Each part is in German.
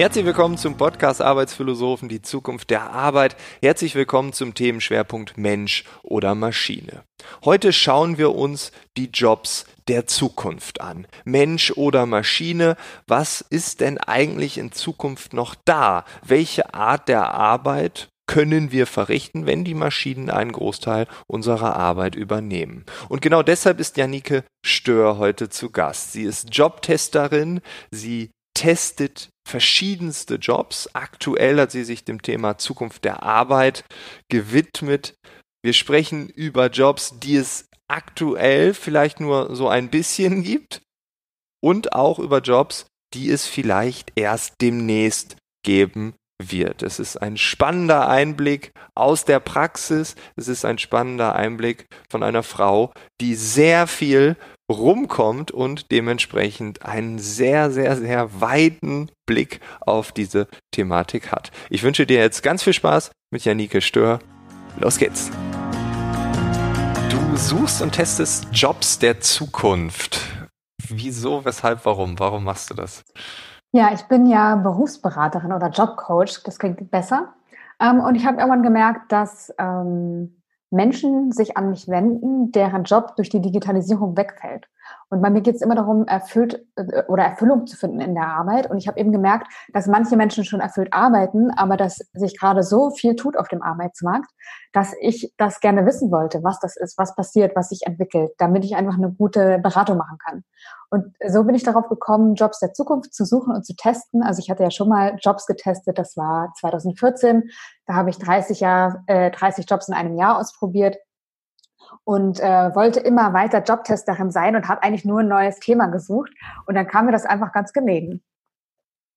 Herzlich willkommen zum Podcast Arbeitsphilosophen, die Zukunft der Arbeit. Herzlich willkommen zum Themenschwerpunkt Mensch oder Maschine. Heute schauen wir uns die Jobs der Zukunft an. Mensch oder Maschine, was ist denn eigentlich in Zukunft noch da? Welche Art der Arbeit können wir verrichten, wenn die Maschinen einen Großteil unserer Arbeit übernehmen. Und genau deshalb ist Janike Stör heute zu Gast. Sie ist Jobtesterin, sie testet verschiedenste Jobs. Aktuell hat sie sich dem Thema Zukunft der Arbeit gewidmet. Wir sprechen über Jobs, die es aktuell vielleicht nur so ein bisschen gibt und auch über Jobs, die es vielleicht erst demnächst geben wird. Es ist ein spannender Einblick aus der Praxis. Es ist ein spannender Einblick von einer Frau, die sehr viel rumkommt und dementsprechend einen sehr, sehr, sehr weiten Blick auf diese Thematik hat. Ich wünsche dir jetzt ganz viel Spaß mit Janike Stör. Los geht's! Du suchst und testest Jobs der Zukunft. Wieso, weshalb, warum? Warum machst du das? Ja, ich bin ja Berufsberaterin oder Jobcoach, das klingt besser. Ähm, und ich habe irgendwann gemerkt, dass ähm, Menschen sich an mich wenden, deren Job durch die Digitalisierung wegfällt. Und bei mir geht es immer darum, erfüllt äh, oder Erfüllung zu finden in der Arbeit. Und ich habe eben gemerkt, dass manche Menschen schon erfüllt arbeiten, aber dass sich gerade so viel tut auf dem Arbeitsmarkt, dass ich das gerne wissen wollte, was das ist, was passiert, was sich entwickelt, damit ich einfach eine gute Beratung machen kann. Und so bin ich darauf gekommen, Jobs der Zukunft zu suchen und zu testen. Also ich hatte ja schon mal Jobs getestet, das war 2014. Da habe ich 30, Jahr, äh, 30 Jobs in einem Jahr ausprobiert und äh, wollte immer weiter Jobtesterin sein und habe eigentlich nur ein neues Thema gesucht. Und dann kam mir das einfach ganz gelegen.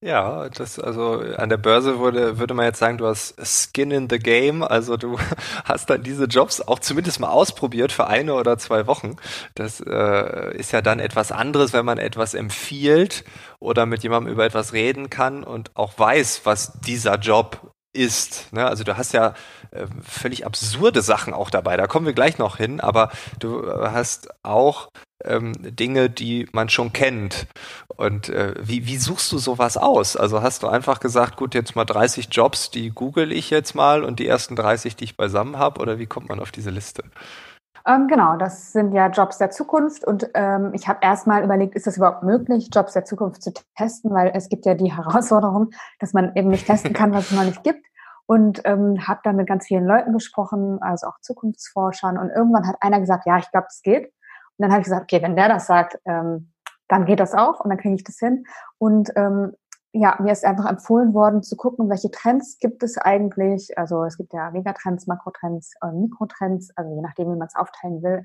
Ja, das also an der Börse würde würde man jetzt sagen, du hast Skin in the Game, also du hast dann diese Jobs auch zumindest mal ausprobiert für eine oder zwei Wochen. Das äh, ist ja dann etwas anderes, wenn man etwas empfiehlt oder mit jemandem über etwas reden kann und auch weiß, was dieser Job ist. Ne? Also du hast ja äh, völlig absurde Sachen auch dabei. Da kommen wir gleich noch hin, aber du äh, hast auch ähm, Dinge, die man schon kennt. Und äh, wie, wie suchst du sowas aus? Also hast du einfach gesagt, gut, jetzt mal 30 Jobs, die google ich jetzt mal und die ersten 30, die ich beisammen habe? Oder wie kommt man auf diese Liste? Ähm, genau, das sind ja Jobs der Zukunft und ähm, ich habe erstmal überlegt, ist es überhaupt möglich, Jobs der Zukunft zu testen, weil es gibt ja die Herausforderung, dass man eben nicht testen kann, was es noch nicht gibt. Und ähm, habe dann mit ganz vielen Leuten gesprochen, also auch Zukunftsforschern. Und irgendwann hat einer gesagt, ja, ich glaube, es geht. Und dann habe ich gesagt, okay, wenn der das sagt, ähm, dann geht das auch und dann kriege ich das hin. Und ähm, ja, mir ist einfach empfohlen worden zu gucken, welche Trends gibt es eigentlich. Also es gibt ja Megatrends, Makrotrends, äh, Mikrotrends, also je nachdem, wie man es aufteilen will.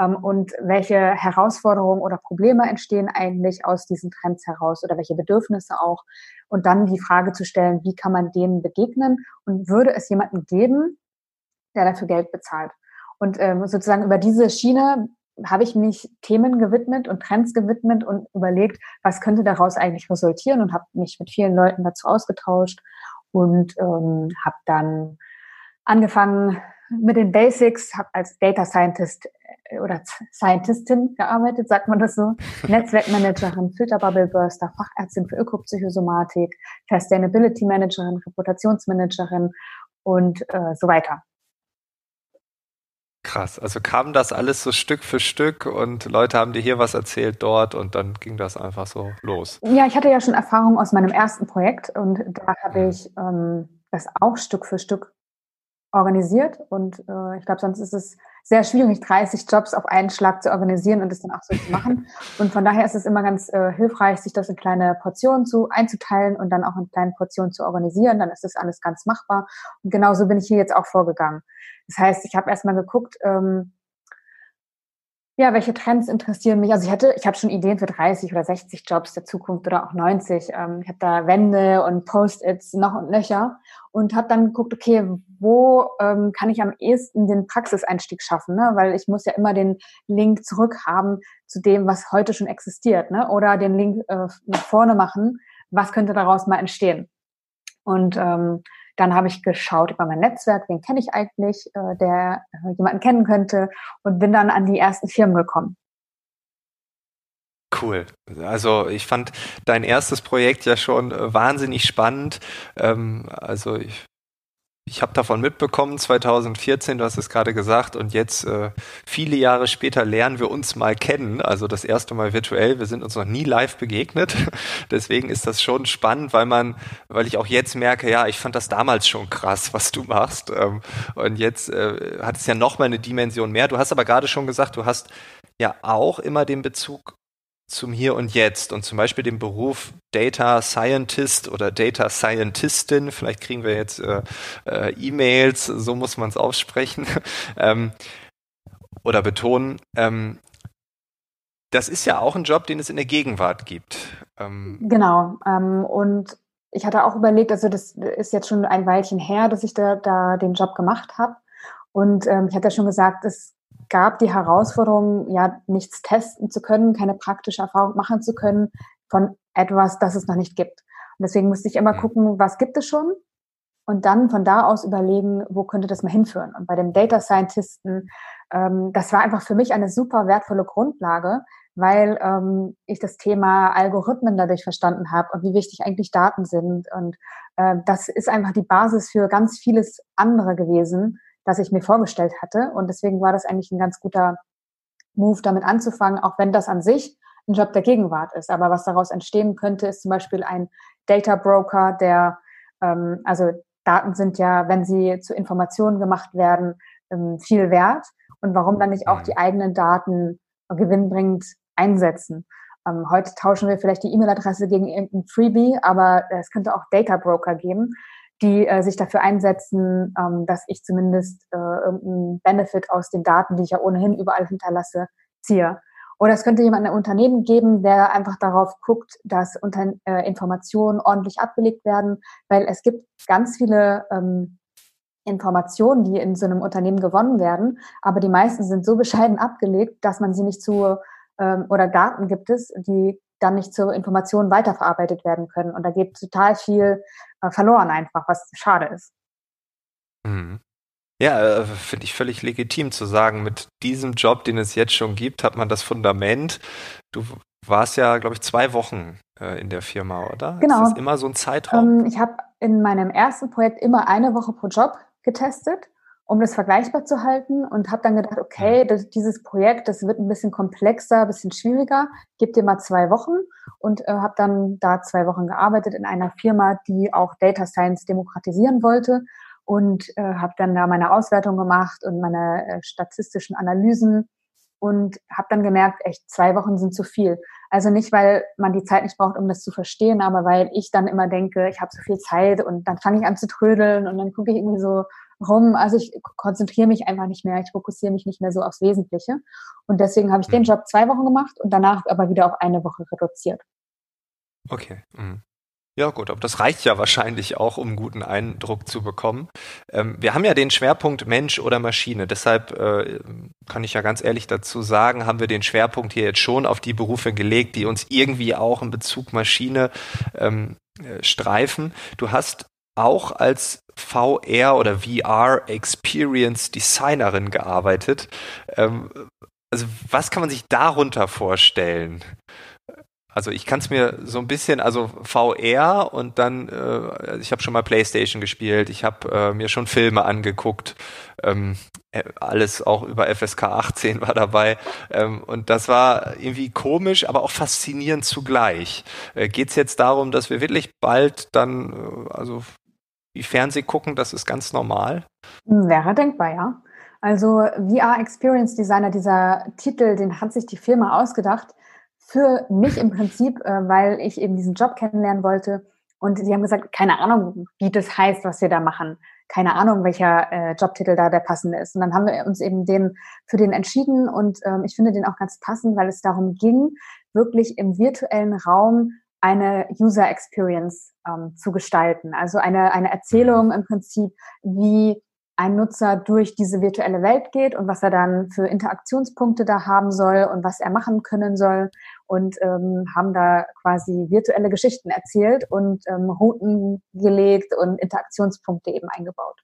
Ähm, und welche Herausforderungen oder Probleme entstehen eigentlich aus diesen Trends heraus oder welche Bedürfnisse auch. Und dann die Frage zu stellen, wie kann man denen begegnen und würde es jemanden geben, der dafür Geld bezahlt. Und ähm, sozusagen über diese Schiene habe ich mich Themen gewidmet und Trends gewidmet und überlegt, was könnte daraus eigentlich resultieren und habe mich mit vielen Leuten dazu ausgetauscht und ähm, habe dann angefangen mit den Basics, habe als Data Scientist äh, oder Scientistin gearbeitet, sagt man das so, Netzwerkmanagerin, Filterbubble Burster, Fachärztin für Ökopsychosomatik, Sustainability Managerin, Reputationsmanagerin und äh, so weiter. Krass, also kam das alles so Stück für Stück und Leute haben dir hier was erzählt dort und dann ging das einfach so los. Ja, ich hatte ja schon Erfahrung aus meinem ersten Projekt und da habe mhm. ich ähm, das auch Stück für Stück organisiert und äh, ich glaube, sonst ist es sehr schwierig, 30 Jobs auf einen Schlag zu organisieren und das dann auch so zu machen. Und von daher ist es immer ganz äh, hilfreich, sich das in kleine Portionen zu einzuteilen und dann auch in kleinen Portionen zu organisieren. Dann ist das alles ganz machbar. Und genauso bin ich hier jetzt auch vorgegangen. Das heißt, ich habe erstmal geguckt, ähm, ja, welche Trends interessieren mich? Also ich hatte, ich habe schon Ideen für 30 oder 60 Jobs der Zukunft oder auch 90. Ähm, ich habe da Wände und Post-its noch und nöcher und habe dann geguckt, okay, wo ähm, kann ich am ehesten den Praxiseinstieg schaffen? Ne? Weil ich muss ja immer den Link zurück haben zu dem, was heute schon existiert, ne? Oder den Link äh, nach vorne machen. Was könnte daraus mal entstehen? Und ähm, dann habe ich geschaut über mein Netzwerk, wen kenne ich eigentlich, äh, der äh, jemanden kennen könnte und bin dann an die ersten Firmen gekommen. cool. Also ich fand dein erstes Projekt ja schon äh, wahnsinnig spannend. Ähm, also ich ich habe davon mitbekommen, 2014, du hast es gerade gesagt, und jetzt äh, viele Jahre später lernen wir uns mal kennen, also das erste Mal virtuell. Wir sind uns noch nie live begegnet. Deswegen ist das schon spannend, weil man, weil ich auch jetzt merke, ja, ich fand das damals schon krass, was du machst. Ähm, und jetzt äh, hat es ja noch mal eine Dimension mehr. Du hast aber gerade schon gesagt, du hast ja auch immer den Bezug zum Hier und Jetzt und zum Beispiel den Beruf Data Scientist oder Data Scientistin, vielleicht kriegen wir jetzt äh, äh, E-Mails, so muss man es aussprechen ähm, oder betonen. Ähm, das ist ja auch ein Job, den es in der Gegenwart gibt. Ähm, genau. Ähm, und ich hatte auch überlegt, also das ist jetzt schon ein Weilchen her, dass ich da, da den Job gemacht habe. Und ähm, ich hatte ja schon gesagt, es gab die Herausforderung, ja, nichts testen zu können, keine praktische Erfahrung machen zu können von etwas, das es noch nicht gibt. Und deswegen musste ich immer mhm. gucken, was gibt es schon? Und dann von da aus überlegen, wo könnte das mal hinführen? Und bei dem Data Scientisten, ähm, das war einfach für mich eine super wertvolle Grundlage, weil ähm, ich das Thema Algorithmen dadurch verstanden habe und wie wichtig eigentlich Daten sind. Und äh, das ist einfach die Basis für ganz vieles andere gewesen, das ich mir vorgestellt hatte. Und deswegen war das eigentlich ein ganz guter Move, damit anzufangen, auch wenn das an sich ein Job der Gegenwart ist. Aber was daraus entstehen könnte, ist zum Beispiel ein Data Broker, der, ähm, also Daten sind ja, wenn sie zu Informationen gemacht werden, ähm, viel wert. Und warum dann nicht auch mhm. die eigenen Daten gewinnbringend einsetzen? Ähm, heute tauschen wir vielleicht die E-Mail-Adresse gegen irgendein Freebie, aber es könnte auch Data Broker geben, die äh, sich dafür einsetzen, ähm, dass ich zumindest äh, irgendeinen Benefit aus den Daten, die ich ja ohnehin überall hinterlasse, ziehe. Oder es könnte jemand ein Unternehmen geben, der einfach darauf guckt, dass unter, äh, Informationen ordentlich abgelegt werden, weil es gibt ganz viele ähm, Informationen, die in so einem Unternehmen gewonnen werden, aber die meisten sind so bescheiden abgelegt, dass man sie nicht zu ähm, oder Daten gibt es, die dann nicht zur Information weiterverarbeitet werden können. Und da geht total viel äh, verloren einfach, was schade ist. Mhm. Ja, äh, finde ich völlig legitim zu sagen, mit diesem Job, den es jetzt schon gibt, hat man das Fundament. Du warst ja, glaube ich, zwei Wochen äh, in der Firma, oder? Genau. Ist das immer so ein Zeitraum? Ähm, ich habe in meinem ersten Projekt immer eine Woche pro Job getestet um das vergleichbar zu halten und habe dann gedacht, okay, das, dieses Projekt, das wird ein bisschen komplexer, ein bisschen schwieriger. Gib dir mal zwei Wochen und äh, habe dann da zwei Wochen gearbeitet in einer Firma, die auch Data Science demokratisieren wollte und äh, habe dann da meine Auswertung gemacht und meine äh, statistischen Analysen und habe dann gemerkt, echt zwei Wochen sind zu viel. Also nicht, weil man die Zeit nicht braucht, um das zu verstehen, aber weil ich dann immer denke, ich habe so viel Zeit und dann fange ich an zu trödeln und dann gucke ich irgendwie so rum. Also ich konzentriere mich einfach nicht mehr, ich fokussiere mich nicht mehr so aufs Wesentliche. Und deswegen habe ich den mhm. Job zwei Wochen gemacht und danach aber wieder auf eine Woche reduziert. Okay. Mhm. Ja gut, aber das reicht ja wahrscheinlich auch, um einen guten Eindruck zu bekommen. Ähm, wir haben ja den Schwerpunkt Mensch oder Maschine. Deshalb äh, kann ich ja ganz ehrlich dazu sagen, haben wir den Schwerpunkt hier jetzt schon auf die Berufe gelegt, die uns irgendwie auch in Bezug Maschine ähm, äh, streifen. Du hast auch als VR oder VR Experience Designerin gearbeitet. Ähm, also was kann man sich darunter vorstellen? Also ich kann es mir so ein bisschen, also VR und dann, äh, ich habe schon mal PlayStation gespielt, ich habe äh, mir schon Filme angeguckt, ähm, äh, alles auch über FSK 18 war dabei ähm, und das war irgendwie komisch, aber auch faszinierend zugleich. Äh, Geht es jetzt darum, dass wir wirklich bald dann, äh, also wie Fernseh gucken, das ist ganz normal? Wäre denkbar, ja. Also VR Experience Designer, dieser Titel, den hat sich die Firma ausgedacht für mich im Prinzip, äh, weil ich eben diesen Job kennenlernen wollte. Und sie haben gesagt, keine Ahnung, wie das heißt, was wir da machen. Keine Ahnung, welcher äh, Jobtitel da der passende ist. Und dann haben wir uns eben den für den entschieden und ähm, ich finde den auch ganz passend, weil es darum ging, wirklich im virtuellen Raum eine User Experience ähm, zu gestalten. Also eine, eine Erzählung im Prinzip, wie ein Nutzer durch diese virtuelle Welt geht und was er dann für Interaktionspunkte da haben soll und was er machen können soll und ähm, haben da quasi virtuelle Geschichten erzählt und ähm, Routen gelegt und Interaktionspunkte eben eingebaut.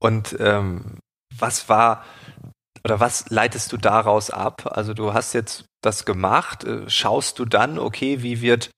Und ähm, was war oder was leitest du daraus ab? Also du hast jetzt das gemacht, äh, schaust du dann, okay, wie wird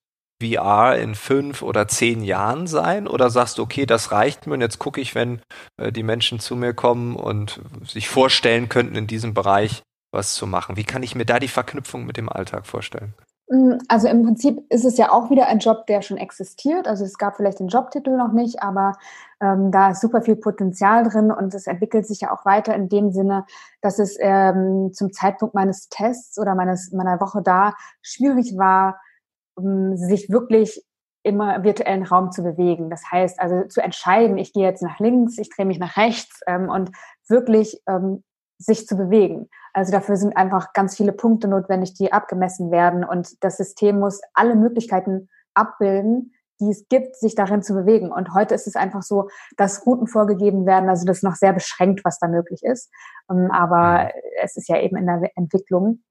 VR in fünf oder zehn Jahren sein? Oder sagst du, okay, das reicht mir und jetzt gucke ich, wenn äh, die Menschen zu mir kommen und sich vorstellen könnten, in diesem Bereich was zu machen? Wie kann ich mir da die Verknüpfung mit dem Alltag vorstellen? Mm, also im Prinzip ist es ja auch wieder ein Job, der schon existiert. Also es gab vielleicht den Jobtitel noch nicht, aber ähm, da ist super viel Potenzial drin und es entwickelt sich ja auch weiter in dem Sinne, dass es ähm, zum Zeitpunkt meines Tests oder meines meiner Woche da schwierig war, um, sich wirklich im virtuellen Raum zu bewegen. Das heißt also zu entscheiden, ich gehe jetzt nach links, ich drehe mich nach rechts ähm, und wirklich ähm, sich zu bewegen. Also dafür sind einfach ganz viele Punkte notwendig, die abgemessen werden und das System muss alle Möglichkeiten abbilden, die es gibt, sich darin zu bewegen. Und heute ist es einfach so, dass Routen vorgegeben werden, also das ist noch sehr beschränkt, was da möglich ist. Ähm, aber es ist ja eben in der Entwicklung.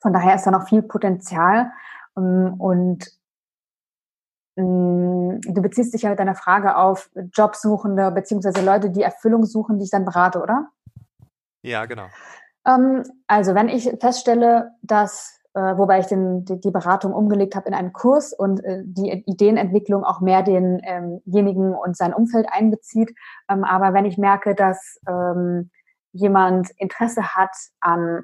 Von daher ist da noch viel Potenzial. Ähm, und mm, du beziehst dich ja mit deiner Frage auf Jobsuchende beziehungsweise Leute, die Erfüllung suchen, die ich dann berate, oder? Ja, genau. Ähm, also wenn ich feststelle, dass, äh, wobei ich den, die, Beratung umgelegt habe in einen Kurs und äh, die Ideenentwicklung auch mehr denjenigen ähm und sein Umfeld einbezieht, ähm, aber wenn ich merke, dass jemand Interesse hat an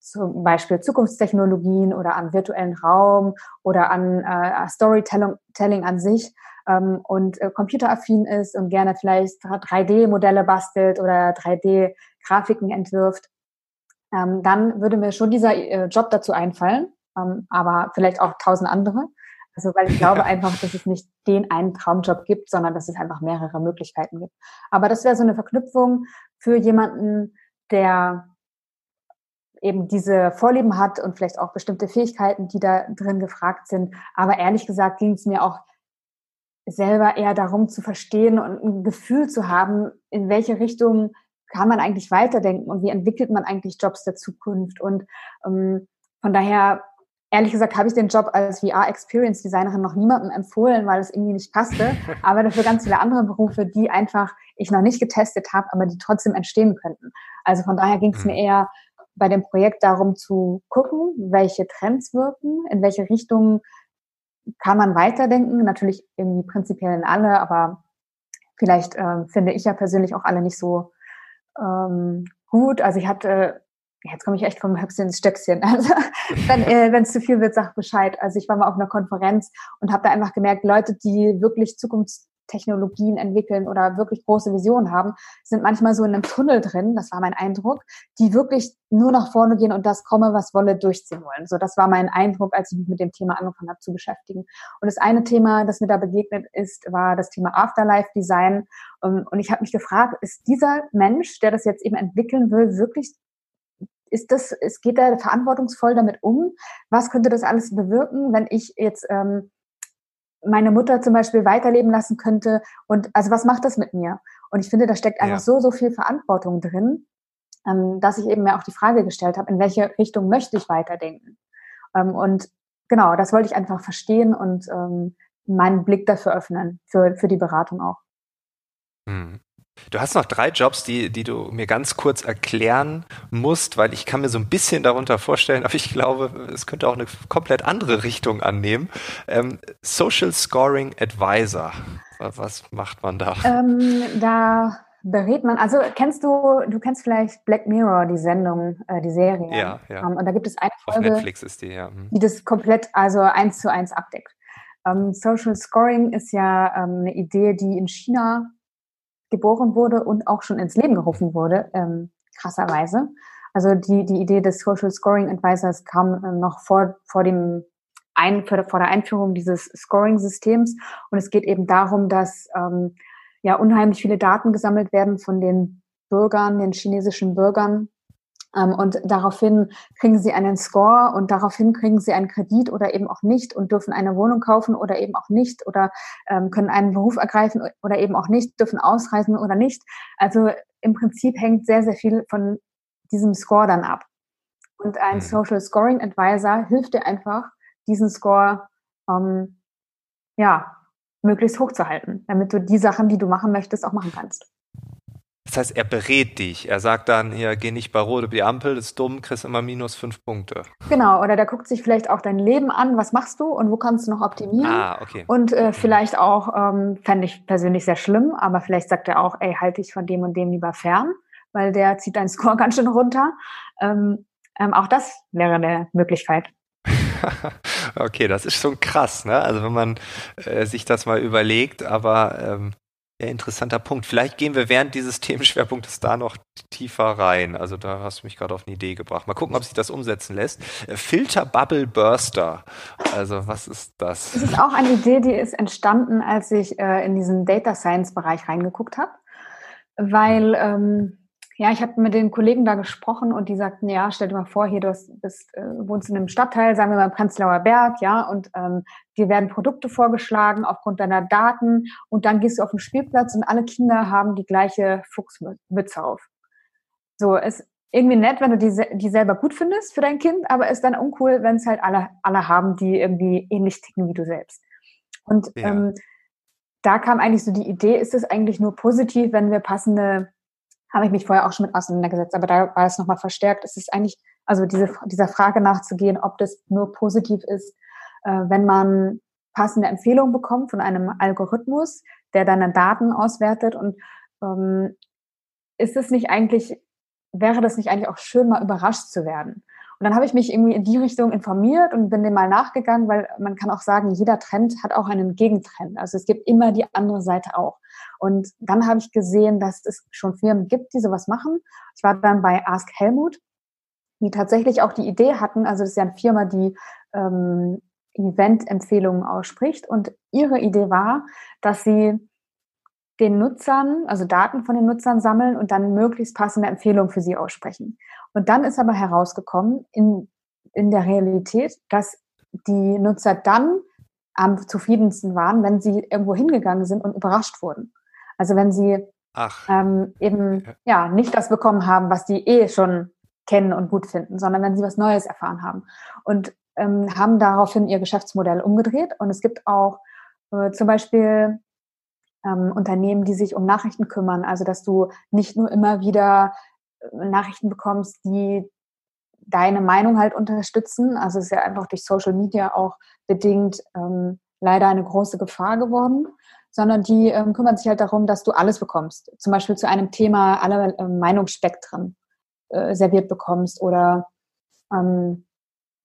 zum Beispiel Zukunftstechnologien oder an virtuellen Raum oder an äh, Storytelling an sich ähm, und äh, computeraffin ist und gerne vielleicht 3D-Modelle bastelt oder 3D-Grafiken entwirft, ähm, dann würde mir schon dieser äh, Job dazu einfallen, ähm, aber vielleicht auch tausend andere. Also weil ich glaube einfach, dass es nicht den einen Traumjob gibt, sondern dass es einfach mehrere Möglichkeiten gibt. Aber das wäre so eine Verknüpfung für jemanden, der eben diese Vorlieben hat und vielleicht auch bestimmte Fähigkeiten, die da drin gefragt sind. Aber ehrlich gesagt ging es mir auch selber eher darum zu verstehen und ein Gefühl zu haben, in welche Richtung kann man eigentlich weiterdenken und wie entwickelt man eigentlich Jobs der Zukunft. Und ähm, von daher, ehrlich gesagt, habe ich den Job als VR-Experience-Designerin noch niemandem empfohlen, weil es irgendwie nicht passte. Aber dafür ganz viele andere Berufe, die einfach ich noch nicht getestet habe, aber die trotzdem entstehen könnten. Also von daher ging es mir mhm. eher bei dem Projekt darum zu gucken, welche Trends wirken, in welche Richtung kann man weiterdenken. Natürlich irgendwie prinzipiell in alle, aber vielleicht äh, finde ich ja persönlich auch alle nicht so ähm, gut. Also ich hatte, jetzt komme ich echt vom Höchstchen ins Stöckchen. Also wenn äh, es zu viel wird, sag Bescheid. Also ich war mal auf einer Konferenz und habe da einfach gemerkt, Leute, die wirklich Zukunfts Technologien entwickeln oder wirklich große Visionen haben, sind manchmal so in einem Tunnel drin, das war mein Eindruck, die wirklich nur nach vorne gehen und das komme, was wolle, durchziehen wollen. So, das war mein Eindruck, als ich mich mit dem Thema angefangen habe zu beschäftigen. Und das eine Thema, das mir da begegnet ist, war das Thema Afterlife Design. Ähm, und ich habe mich gefragt, ist dieser Mensch, der das jetzt eben entwickeln will, wirklich ist das, es geht da verantwortungsvoll damit um? Was könnte das alles bewirken, wenn ich jetzt ähm, meine Mutter zum Beispiel weiterleben lassen könnte. Und also was macht das mit mir? Und ich finde, da steckt einfach ja. so, so viel Verantwortung drin, ähm, dass ich eben mir auch die Frage gestellt habe, in welche Richtung möchte ich weiterdenken? Ähm, und genau, das wollte ich einfach verstehen und ähm, meinen Blick dafür öffnen, für, für die Beratung auch. Mhm. Du hast noch drei Jobs, die, die du mir ganz kurz erklären musst, weil ich kann mir so ein bisschen darunter vorstellen, aber ich glaube, es könnte auch eine komplett andere Richtung annehmen. Ähm, Social Scoring Advisor. Was macht man da? Ähm, da berät man, also kennst du, du kennst vielleicht Black Mirror, die Sendung, äh, die Serie. Ja, ja. Ähm, und da gibt es eine Folge, Auf Netflix ist die, ja. Hm. die das komplett, also eins zu eins abdeckt. Ähm, Social Scoring ist ja ähm, eine Idee, die in China geboren wurde und auch schon ins Leben gerufen wurde, ähm, krasserweise. Also die, die Idee des Social Scoring Advisors kam ähm, noch vor, vor dem ein, vor der Einführung dieses Scoring-Systems. Und es geht eben darum, dass ähm, ja unheimlich viele Daten gesammelt werden von den Bürgern, den chinesischen Bürgern, und daraufhin kriegen sie einen Score und daraufhin kriegen sie einen Kredit oder eben auch nicht und dürfen eine Wohnung kaufen oder eben auch nicht oder ähm, können einen Beruf ergreifen oder eben auch nicht, dürfen ausreisen oder nicht. Also im Prinzip hängt sehr, sehr viel von diesem Score dann ab. Und ein mhm. Social Scoring Advisor hilft dir einfach, diesen Score ähm, ja, möglichst hoch zu halten, damit du die Sachen, die du machen möchtest, auch machen kannst. Das heißt, er berät dich. Er sagt dann, hier, geh nicht bei Rot über die Ampel, das ist dumm, kriegst immer minus fünf Punkte. Genau, oder der guckt sich vielleicht auch dein Leben an, was machst du und wo kannst du noch optimieren. Ah, okay. Und äh, vielleicht auch, ähm, fände ich persönlich sehr schlimm, aber vielleicht sagt er auch, ey, halte dich von dem und dem lieber fern, weil der zieht deinen Score ganz schön runter. Ähm, ähm, auch das wäre eine Möglichkeit. okay, das ist schon krass, ne? Also wenn man äh, sich das mal überlegt, aber ähm, interessanter Punkt. Vielleicht gehen wir während dieses Themenschwerpunktes da noch tiefer rein. Also da hast du mich gerade auf eine Idee gebracht. Mal gucken, ob sich das umsetzen lässt. Äh, Filter Bubble Burster. Also was ist das? Das ist auch eine Idee, die ist entstanden, als ich äh, in diesen Data Science Bereich reingeguckt habe, weil ähm, ja, ich habe mit den Kollegen da gesprochen und die sagten, ja, stell dir mal vor, hier du bist, äh, wohnst in einem Stadtteil, sagen wir mal Prenzlauer Berg, ja, und ähm, dir werden Produkte vorgeschlagen aufgrund deiner Daten und dann gehst du auf den Spielplatz und alle Kinder haben die gleiche Fuchsmütze auf. So, ist irgendwie nett, wenn du die, die selber gut findest für dein Kind, aber ist dann uncool, wenn es halt alle, alle haben, die irgendwie ähnlich ticken wie du selbst. Und ja. ähm, da kam eigentlich so die Idee, ist es eigentlich nur positiv, wenn wir passende habe ich mich vorher auch schon mit auseinandergesetzt, aber da war es nochmal verstärkt. Es ist eigentlich, also diese, dieser Frage nachzugehen, ob das nur positiv ist, äh, wenn man passende Empfehlungen bekommt von einem Algorithmus, der deine Daten auswertet und ähm, ist es nicht eigentlich, wäre das nicht eigentlich auch schön, mal überrascht zu werden? Und dann habe ich mich irgendwie in die Richtung informiert und bin dem mal nachgegangen, weil man kann auch sagen, jeder Trend hat auch einen Gegentrend. Also es gibt immer die andere Seite auch. Und dann habe ich gesehen, dass es schon Firmen gibt, die sowas machen. Ich war dann bei Ask Helmut, die tatsächlich auch die Idee hatten, also das ist ja eine Firma, die ähm, Event-Empfehlungen ausspricht. Und ihre Idee war, dass sie den Nutzern, also Daten von den Nutzern sammeln und dann möglichst passende Empfehlungen für sie aussprechen. Und dann ist aber herausgekommen in, in der Realität, dass die Nutzer dann am zufriedensten waren, wenn sie irgendwo hingegangen sind und überrascht wurden. Also wenn sie ähm, eben ja nicht das bekommen haben, was die eh schon kennen und gut finden, sondern wenn sie was Neues erfahren haben. Und ähm, haben daraufhin ihr Geschäftsmodell umgedreht. Und es gibt auch äh, zum Beispiel ähm, Unternehmen, die sich um Nachrichten kümmern. Also dass du nicht nur immer wieder Nachrichten bekommst, die deine Meinung halt unterstützen. Also es ist ja einfach durch Social Media auch bedingt ähm, leider eine große Gefahr geworden, sondern die ähm, kümmern sich halt darum, dass du alles bekommst. Zum Beispiel zu einem Thema alle äh, Meinungsspektren äh, serviert bekommst oder ähm,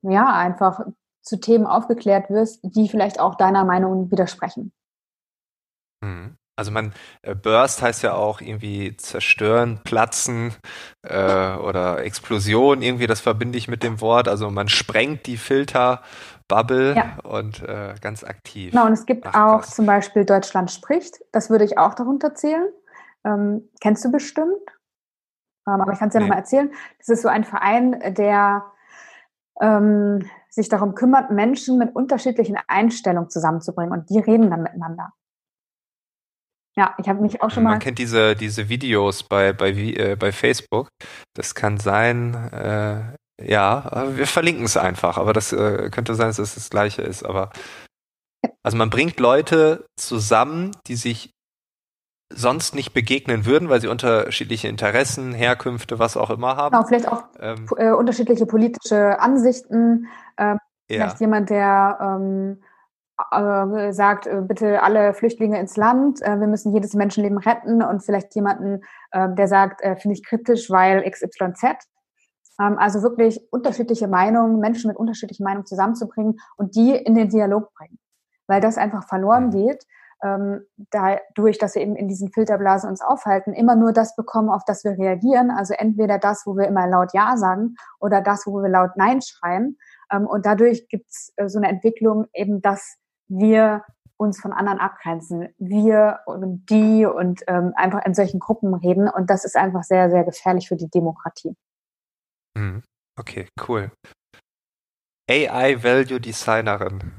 ja, einfach zu Themen aufgeklärt wirst, die vielleicht auch deiner Meinung widersprechen. Mhm. Also man äh, Burst heißt ja auch irgendwie zerstören, platzen äh, oder Explosion, irgendwie das verbinde ich mit dem Wort. Also man sprengt die Filterbubble ja. und äh, ganz aktiv. Genau, und es gibt Ach, auch krass. zum Beispiel Deutschland spricht, das würde ich auch darunter zählen. Ähm, kennst du bestimmt? Ähm, aber ich kann es ja nee. nochmal erzählen. Das ist so ein Verein, der ähm, sich darum kümmert, Menschen mit unterschiedlichen Einstellungen zusammenzubringen und die reden dann miteinander. Ja, ich habe mich auch schon mal. Man kennt diese, diese Videos bei, bei, äh, bei Facebook. Das kann sein, äh, ja, wir verlinken es einfach, aber das äh, könnte sein, dass es das gleiche ist. Aber also man bringt Leute zusammen, die sich sonst nicht begegnen würden, weil sie unterschiedliche Interessen, Herkünfte, was auch immer haben. Genau, vielleicht auch ähm, äh, unterschiedliche politische Ansichten. Ähm, ja. Vielleicht jemand, der ähm, äh, sagt, äh, bitte alle Flüchtlinge ins Land, äh, wir müssen jedes Menschenleben retten und vielleicht jemanden, äh, der sagt, finde ich kritisch, weil XYZ. Ähm, also wirklich unterschiedliche Meinungen, Menschen mit unterschiedlichen Meinungen zusammenzubringen und die in den Dialog bringen. Weil das einfach verloren geht, ähm, dadurch, dass wir eben in diesen Filterblasen uns aufhalten, immer nur das bekommen, auf das wir reagieren. Also entweder das, wo wir immer laut Ja sagen oder das, wo wir laut Nein schreien. Ähm, und dadurch gibt es äh, so eine Entwicklung eben, dass wir uns von anderen abgrenzen. Wir und die und ähm, einfach in solchen Gruppen reden. Und das ist einfach sehr, sehr gefährlich für die Demokratie. Mhm. Okay, cool. AI Value Designerin.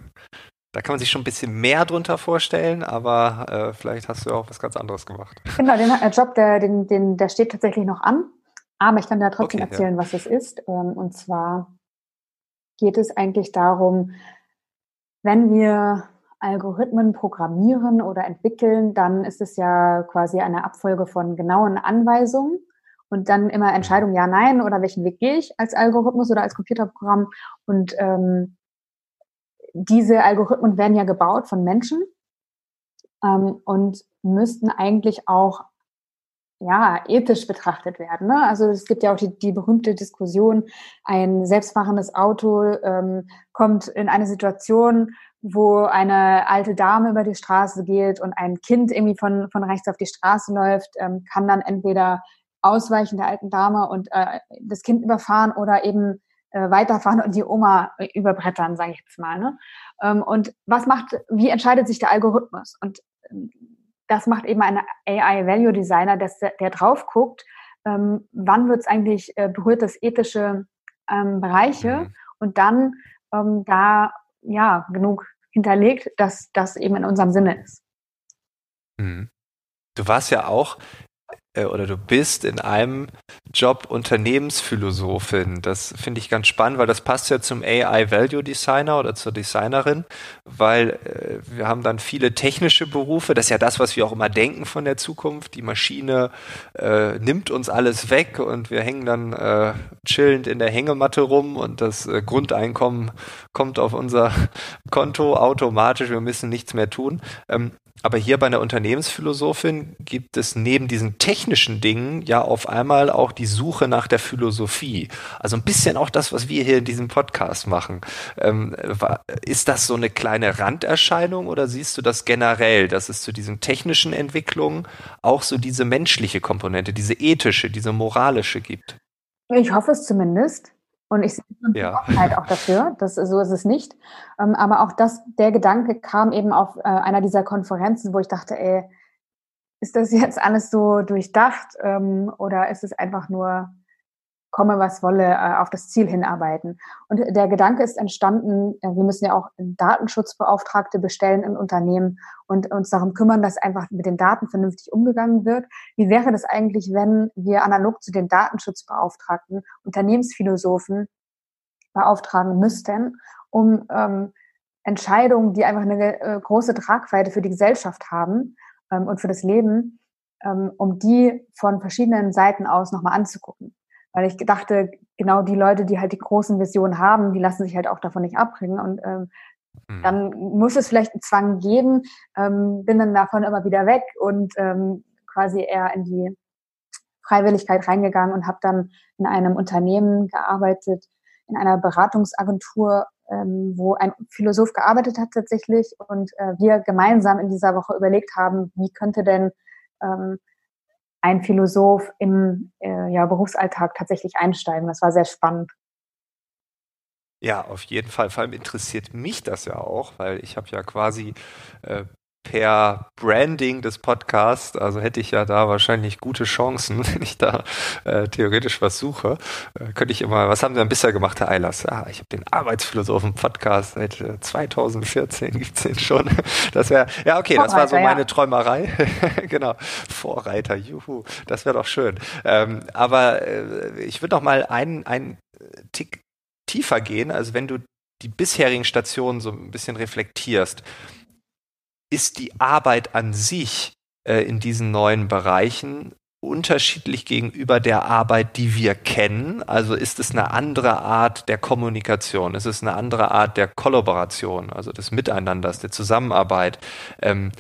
Da kann man sich schon ein bisschen mehr drunter vorstellen, aber äh, vielleicht hast du auch was ganz anderes gemacht. Genau, den äh, Job, der, den, den, der steht tatsächlich noch an. Aber ich kann da trotzdem okay, erzählen, ja. was es ist. Ähm, und zwar geht es eigentlich darum, wenn wir Algorithmen programmieren oder entwickeln, dann ist es ja quasi eine Abfolge von genauen Anweisungen und dann immer Entscheidung ja, nein oder welchen Weg gehe ich als Algorithmus oder als Computerprogramm. Und ähm, diese Algorithmen werden ja gebaut von Menschen ähm, und müssten eigentlich auch ja, ethisch betrachtet werden. Ne? Also es gibt ja auch die, die berühmte Diskussion, ein selbstfahrendes Auto ähm, kommt in eine Situation, wo eine alte Dame über die Straße geht und ein Kind irgendwie von, von rechts auf die Straße läuft, ähm, kann dann entweder ausweichen der alten Dame und äh, das Kind überfahren oder eben äh, weiterfahren und die Oma überbrettern, sage ich jetzt mal. Ne? Ähm, und was macht, wie entscheidet sich der Algorithmus? Und ähm, das macht eben ein AI Value Designer, dass der, der drauf guckt, ähm, wann wird es eigentlich, äh, berührt das ethische ähm, Bereiche mhm. und dann ähm, da ja genug hinterlegt, dass das eben in unserem Sinne ist. Mhm. Du warst ja auch äh, oder du bist in einem Job Unternehmensphilosophin. Das finde ich ganz spannend, weil das passt ja zum AI Value Designer oder zur Designerin, weil äh, wir haben dann viele technische Berufe. Das ist ja das, was wir auch immer denken von der Zukunft. Die Maschine äh, nimmt uns alles weg und wir hängen dann äh, chillend in der Hängematte rum und das äh, Grundeinkommen kommt auf unser Konto automatisch. Wir müssen nichts mehr tun. Ähm, aber hier bei einer Unternehmensphilosophin gibt es neben diesen technischen Dingen ja auf einmal auch die Suche nach der Philosophie. Also ein bisschen auch das, was wir hier in diesem Podcast machen. Ähm, ist das so eine kleine Randerscheinung oder siehst du das generell, dass es zu diesen technischen Entwicklungen auch so diese menschliche Komponente, diese ethische, diese moralische gibt? Ich hoffe es zumindest. Und ich sehe ja. Offenheit auch dafür, das, so ist es nicht. Ähm, aber auch das, der Gedanke kam eben auf äh, einer dieser Konferenzen, wo ich dachte, ey, ist das jetzt alles so durchdacht ähm, oder ist es einfach nur komme, was wolle, äh, auf das Ziel hinarbeiten. Und der Gedanke ist entstanden, äh, wir müssen ja auch Datenschutzbeauftragte bestellen in Unternehmen und uns darum kümmern, dass einfach mit den Daten vernünftig umgegangen wird. Wie wäre das eigentlich, wenn wir analog zu den Datenschutzbeauftragten Unternehmensphilosophen beauftragen müssten, um ähm, Entscheidungen, die einfach eine äh, große Tragweite für die Gesellschaft haben ähm, und für das Leben, ähm, um die von verschiedenen Seiten aus nochmal anzugucken. Weil ich dachte, genau die Leute, die halt die großen Visionen haben, die lassen sich halt auch davon nicht abbringen. Und ähm, mhm. dann muss es vielleicht einen Zwang geben, ähm, bin dann davon immer wieder weg und ähm, quasi eher in die Freiwilligkeit reingegangen und habe dann in einem Unternehmen gearbeitet, in einer Beratungsagentur, ähm, wo ein Philosoph gearbeitet hat tatsächlich und äh, wir gemeinsam in dieser Woche überlegt haben, wie könnte denn ähm, ein Philosoph im äh, ja, Berufsalltag tatsächlich einsteigen. Das war sehr spannend. Ja, auf jeden Fall. Vor allem interessiert mich das ja auch, weil ich habe ja quasi äh, per Branding des Podcasts, also hätte ich ja da wahrscheinlich gute Chancen, wenn ich da äh, theoretisch was suche, äh, könnte ich immer, was haben Sie denn bisher gemacht, Herr Eilers? Ja, ich habe den Arbeitsphilosophen-Podcast seit äh, 2014 gibt's den schon. Das wäre, ja okay, Vorreiter, das war so meine ja. Träumerei. genau, Vorreiter, juhu, das wäre doch schön. Ähm, aber äh, ich würde noch mal einen, einen Tick tiefer gehen, also wenn du die bisherigen Stationen so ein bisschen reflektierst, ist die Arbeit an sich äh, in diesen neuen Bereichen unterschiedlich gegenüber der Arbeit, die wir kennen? Also ist es eine andere Art der Kommunikation? Ist es eine andere Art der Kollaboration, also des Miteinanders, der Zusammenarbeit? Ähm,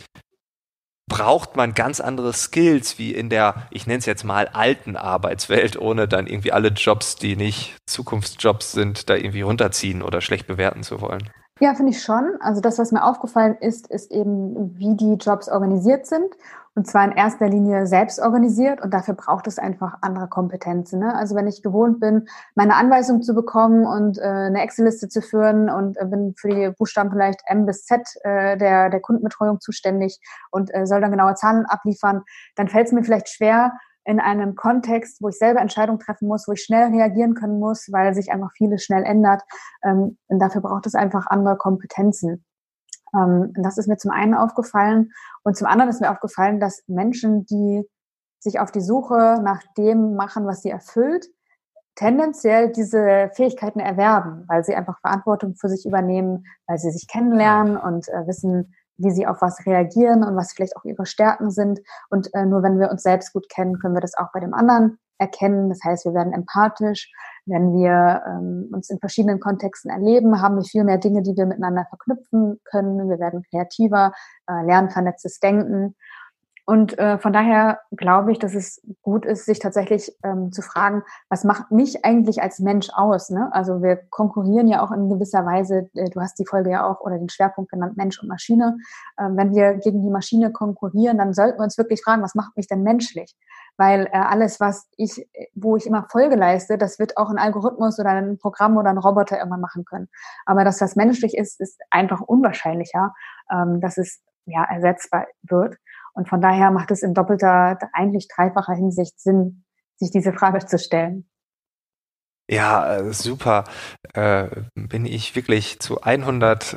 braucht man ganz andere Skills wie in der, ich nenne es jetzt mal, alten Arbeitswelt, ohne dann irgendwie alle Jobs, die nicht Zukunftsjobs sind, da irgendwie runterziehen oder schlecht bewerten zu wollen? Ja, finde ich schon. Also das, was mir aufgefallen ist, ist eben, wie die Jobs organisiert sind. Und zwar in erster Linie selbst organisiert und dafür braucht es einfach andere Kompetenzen. Ne? Also wenn ich gewohnt bin, meine Anweisung zu bekommen und äh, eine Excel-Liste zu führen und äh, bin für die Buchstaben vielleicht M bis Z äh, der, der Kundenbetreuung zuständig und äh, soll dann genaue Zahlen abliefern, dann fällt es mir vielleicht schwer, in einem Kontext, wo ich selber Entscheidungen treffen muss, wo ich schnell reagieren können muss, weil sich einfach vieles schnell ändert. Ähm, und dafür braucht es einfach andere Kompetenzen. Ähm, das ist mir zum einen aufgefallen. Und zum anderen ist mir aufgefallen, dass Menschen, die sich auf die Suche nach dem machen, was sie erfüllt, tendenziell diese Fähigkeiten erwerben, weil sie einfach Verantwortung für sich übernehmen, weil sie sich kennenlernen und äh, wissen, wie sie auf was reagieren und was vielleicht auch ihre Stärken sind. Und äh, nur wenn wir uns selbst gut kennen, können wir das auch bei dem anderen erkennen. Das heißt, wir werden empathisch. Wenn wir ähm, uns in verschiedenen Kontexten erleben, haben wir viel mehr Dinge, die wir miteinander verknüpfen können. Wir werden kreativer, äh, lernen vernetztes Denken. Und äh, von daher glaube ich, dass es gut ist, sich tatsächlich ähm, zu fragen, was macht mich eigentlich als Mensch aus? Ne? Also wir konkurrieren ja auch in gewisser Weise, äh, du hast die Folge ja auch oder den Schwerpunkt genannt, Mensch und Maschine. Ähm, wenn wir gegen die Maschine konkurrieren, dann sollten wir uns wirklich fragen, was macht mich denn menschlich? Weil äh, alles, was ich, wo ich immer Folge leiste, das wird auch ein Algorithmus oder ein Programm oder ein Roboter irgendwann machen können. Aber dass das menschlich ist, ist einfach unwahrscheinlicher, ähm, dass es ja ersetzbar wird. Und von daher macht es in doppelter, eigentlich dreifacher Hinsicht Sinn, sich diese Frage zu stellen. Ja, äh, super. Äh, bin ich wirklich zu 100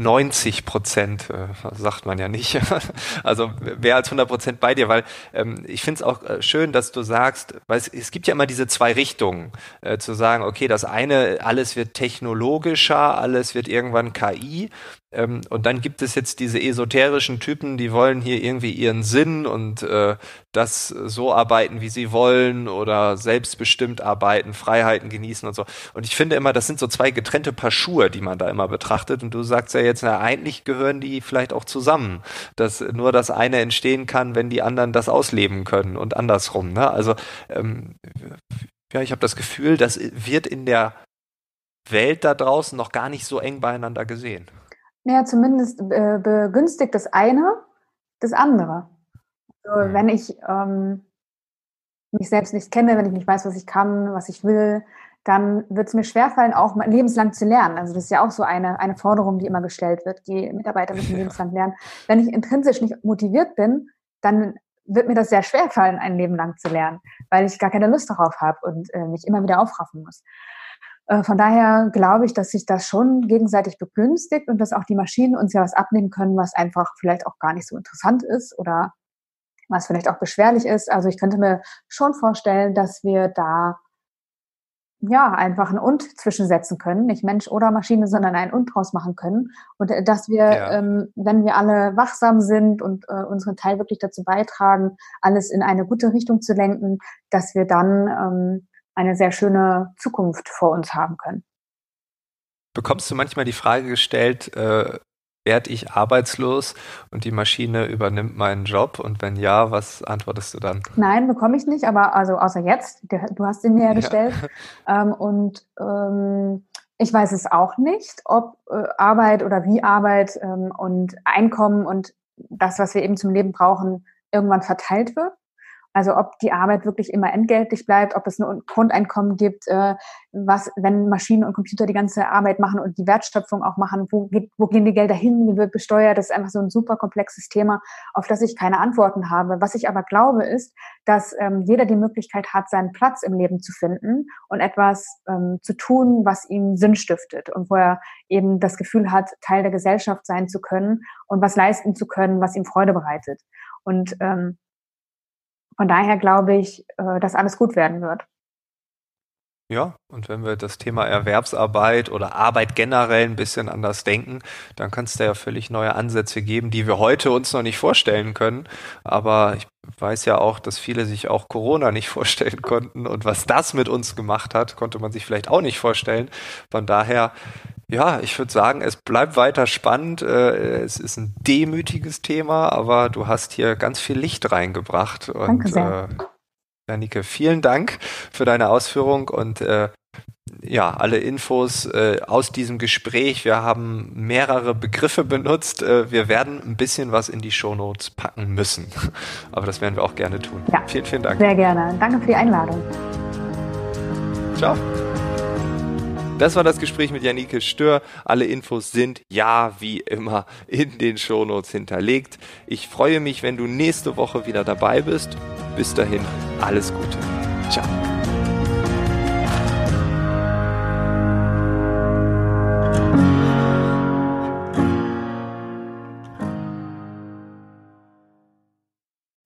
90 Prozent, äh, sagt man ja nicht, also mehr als 100 Prozent bei dir, weil ähm, ich finde es auch äh, schön, dass du sagst, weil es, es gibt ja immer diese zwei Richtungen, äh, zu sagen, okay, das eine, alles wird technologischer, alles wird irgendwann KI ähm, und dann gibt es jetzt diese esoterischen Typen, die wollen hier irgendwie ihren Sinn und äh, das so arbeiten, wie sie wollen oder selbstbestimmt arbeiten, Freiheiten genießen und so. Und ich finde immer, das sind so zwei getrennte Paar Schuhe, die man da immer betrachtet. Und du sagst ja jetzt, na, eigentlich gehören die vielleicht auch zusammen, dass nur das eine entstehen kann, wenn die anderen das ausleben können und andersrum. Ne? Also ähm, ja, ich habe das Gefühl, das wird in der Welt da draußen noch gar nicht so eng beieinander gesehen. Naja, zumindest äh, begünstigt das eine das andere. Also, wenn ich ähm, mich selbst nicht kenne, wenn ich nicht weiß, was ich kann, was ich will, dann wird es mir schwerfallen, auch lebenslang zu lernen. Also das ist ja auch so eine, eine Forderung, die immer gestellt wird. Die Mitarbeiter müssen lebenslang lernen. Wenn ich intrinsisch nicht motiviert bin, dann wird mir das sehr schwerfallen, ein Leben lang zu lernen, weil ich gar keine Lust darauf habe und äh, mich immer wieder aufraffen muss. Äh, von daher glaube ich, dass sich das schon gegenseitig begünstigt und dass auch die Maschinen uns ja was abnehmen können, was einfach vielleicht auch gar nicht so interessant ist oder was vielleicht auch beschwerlich ist. Also ich könnte mir schon vorstellen, dass wir da ja einfach ein und zwischensetzen können, nicht Mensch oder Maschine, sondern ein und draus machen können und äh, dass wir, ja. ähm, wenn wir alle wachsam sind und äh, unseren Teil wirklich dazu beitragen, alles in eine gute Richtung zu lenken, dass wir dann ähm, eine sehr schöne Zukunft vor uns haben können. Bekommst du manchmal die Frage gestellt, äh, werde ich arbeitslos und die Maschine übernimmt meinen Job? Und wenn ja, was antwortest du dann? Nein, bekomme ich nicht, aber also außer jetzt, du hast ihn mir ja gestellt. Ähm, und ähm, ich weiß es auch nicht, ob äh, Arbeit oder wie Arbeit ähm, und Einkommen und das, was wir eben zum Leben brauchen, irgendwann verteilt wird. Also ob die Arbeit wirklich immer entgeltlich bleibt, ob es ein Grundeinkommen gibt, äh, was, wenn Maschinen und Computer die ganze Arbeit machen und die Wertschöpfung auch machen, wo, geht, wo gehen die Gelder hin, wie wird besteuert, das ist einfach so ein super komplexes Thema, auf das ich keine Antworten habe. Was ich aber glaube, ist, dass ähm, jeder die Möglichkeit hat, seinen Platz im Leben zu finden und etwas ähm, zu tun, was ihm Sinn stiftet und wo er eben das Gefühl hat, Teil der Gesellschaft sein zu können und was leisten zu können, was ihm Freude bereitet. Und ähm, von daher glaube ich, äh, dass alles gut werden wird. Ja, und wenn wir das Thema Erwerbsarbeit oder Arbeit generell ein bisschen anders denken, dann kann es da ja völlig neue Ansätze geben, die wir heute uns noch nicht vorstellen können. Aber ich weiß ja auch, dass viele sich auch Corona nicht vorstellen konnten. Und was das mit uns gemacht hat, konnte man sich vielleicht auch nicht vorstellen. Von daher ja, ich würde sagen, es bleibt weiter spannend. Äh, es ist ein demütiges Thema, aber du hast hier ganz viel Licht reingebracht. Und, Danke sehr. Äh, Janike, vielen Dank für deine Ausführung und äh, ja, alle Infos äh, aus diesem Gespräch. Wir haben mehrere Begriffe benutzt. Äh, wir werden ein bisschen was in die Shownotes packen müssen. Aber das werden wir auch gerne tun. Ja, vielen, vielen Dank. Sehr gerne. Danke für die Einladung. Ciao. Das war das Gespräch mit Janike Stör. Alle Infos sind ja wie immer in den Shownotes hinterlegt. Ich freue mich, wenn du nächste Woche wieder dabei bist. Bis dahin, alles Gute. Ciao.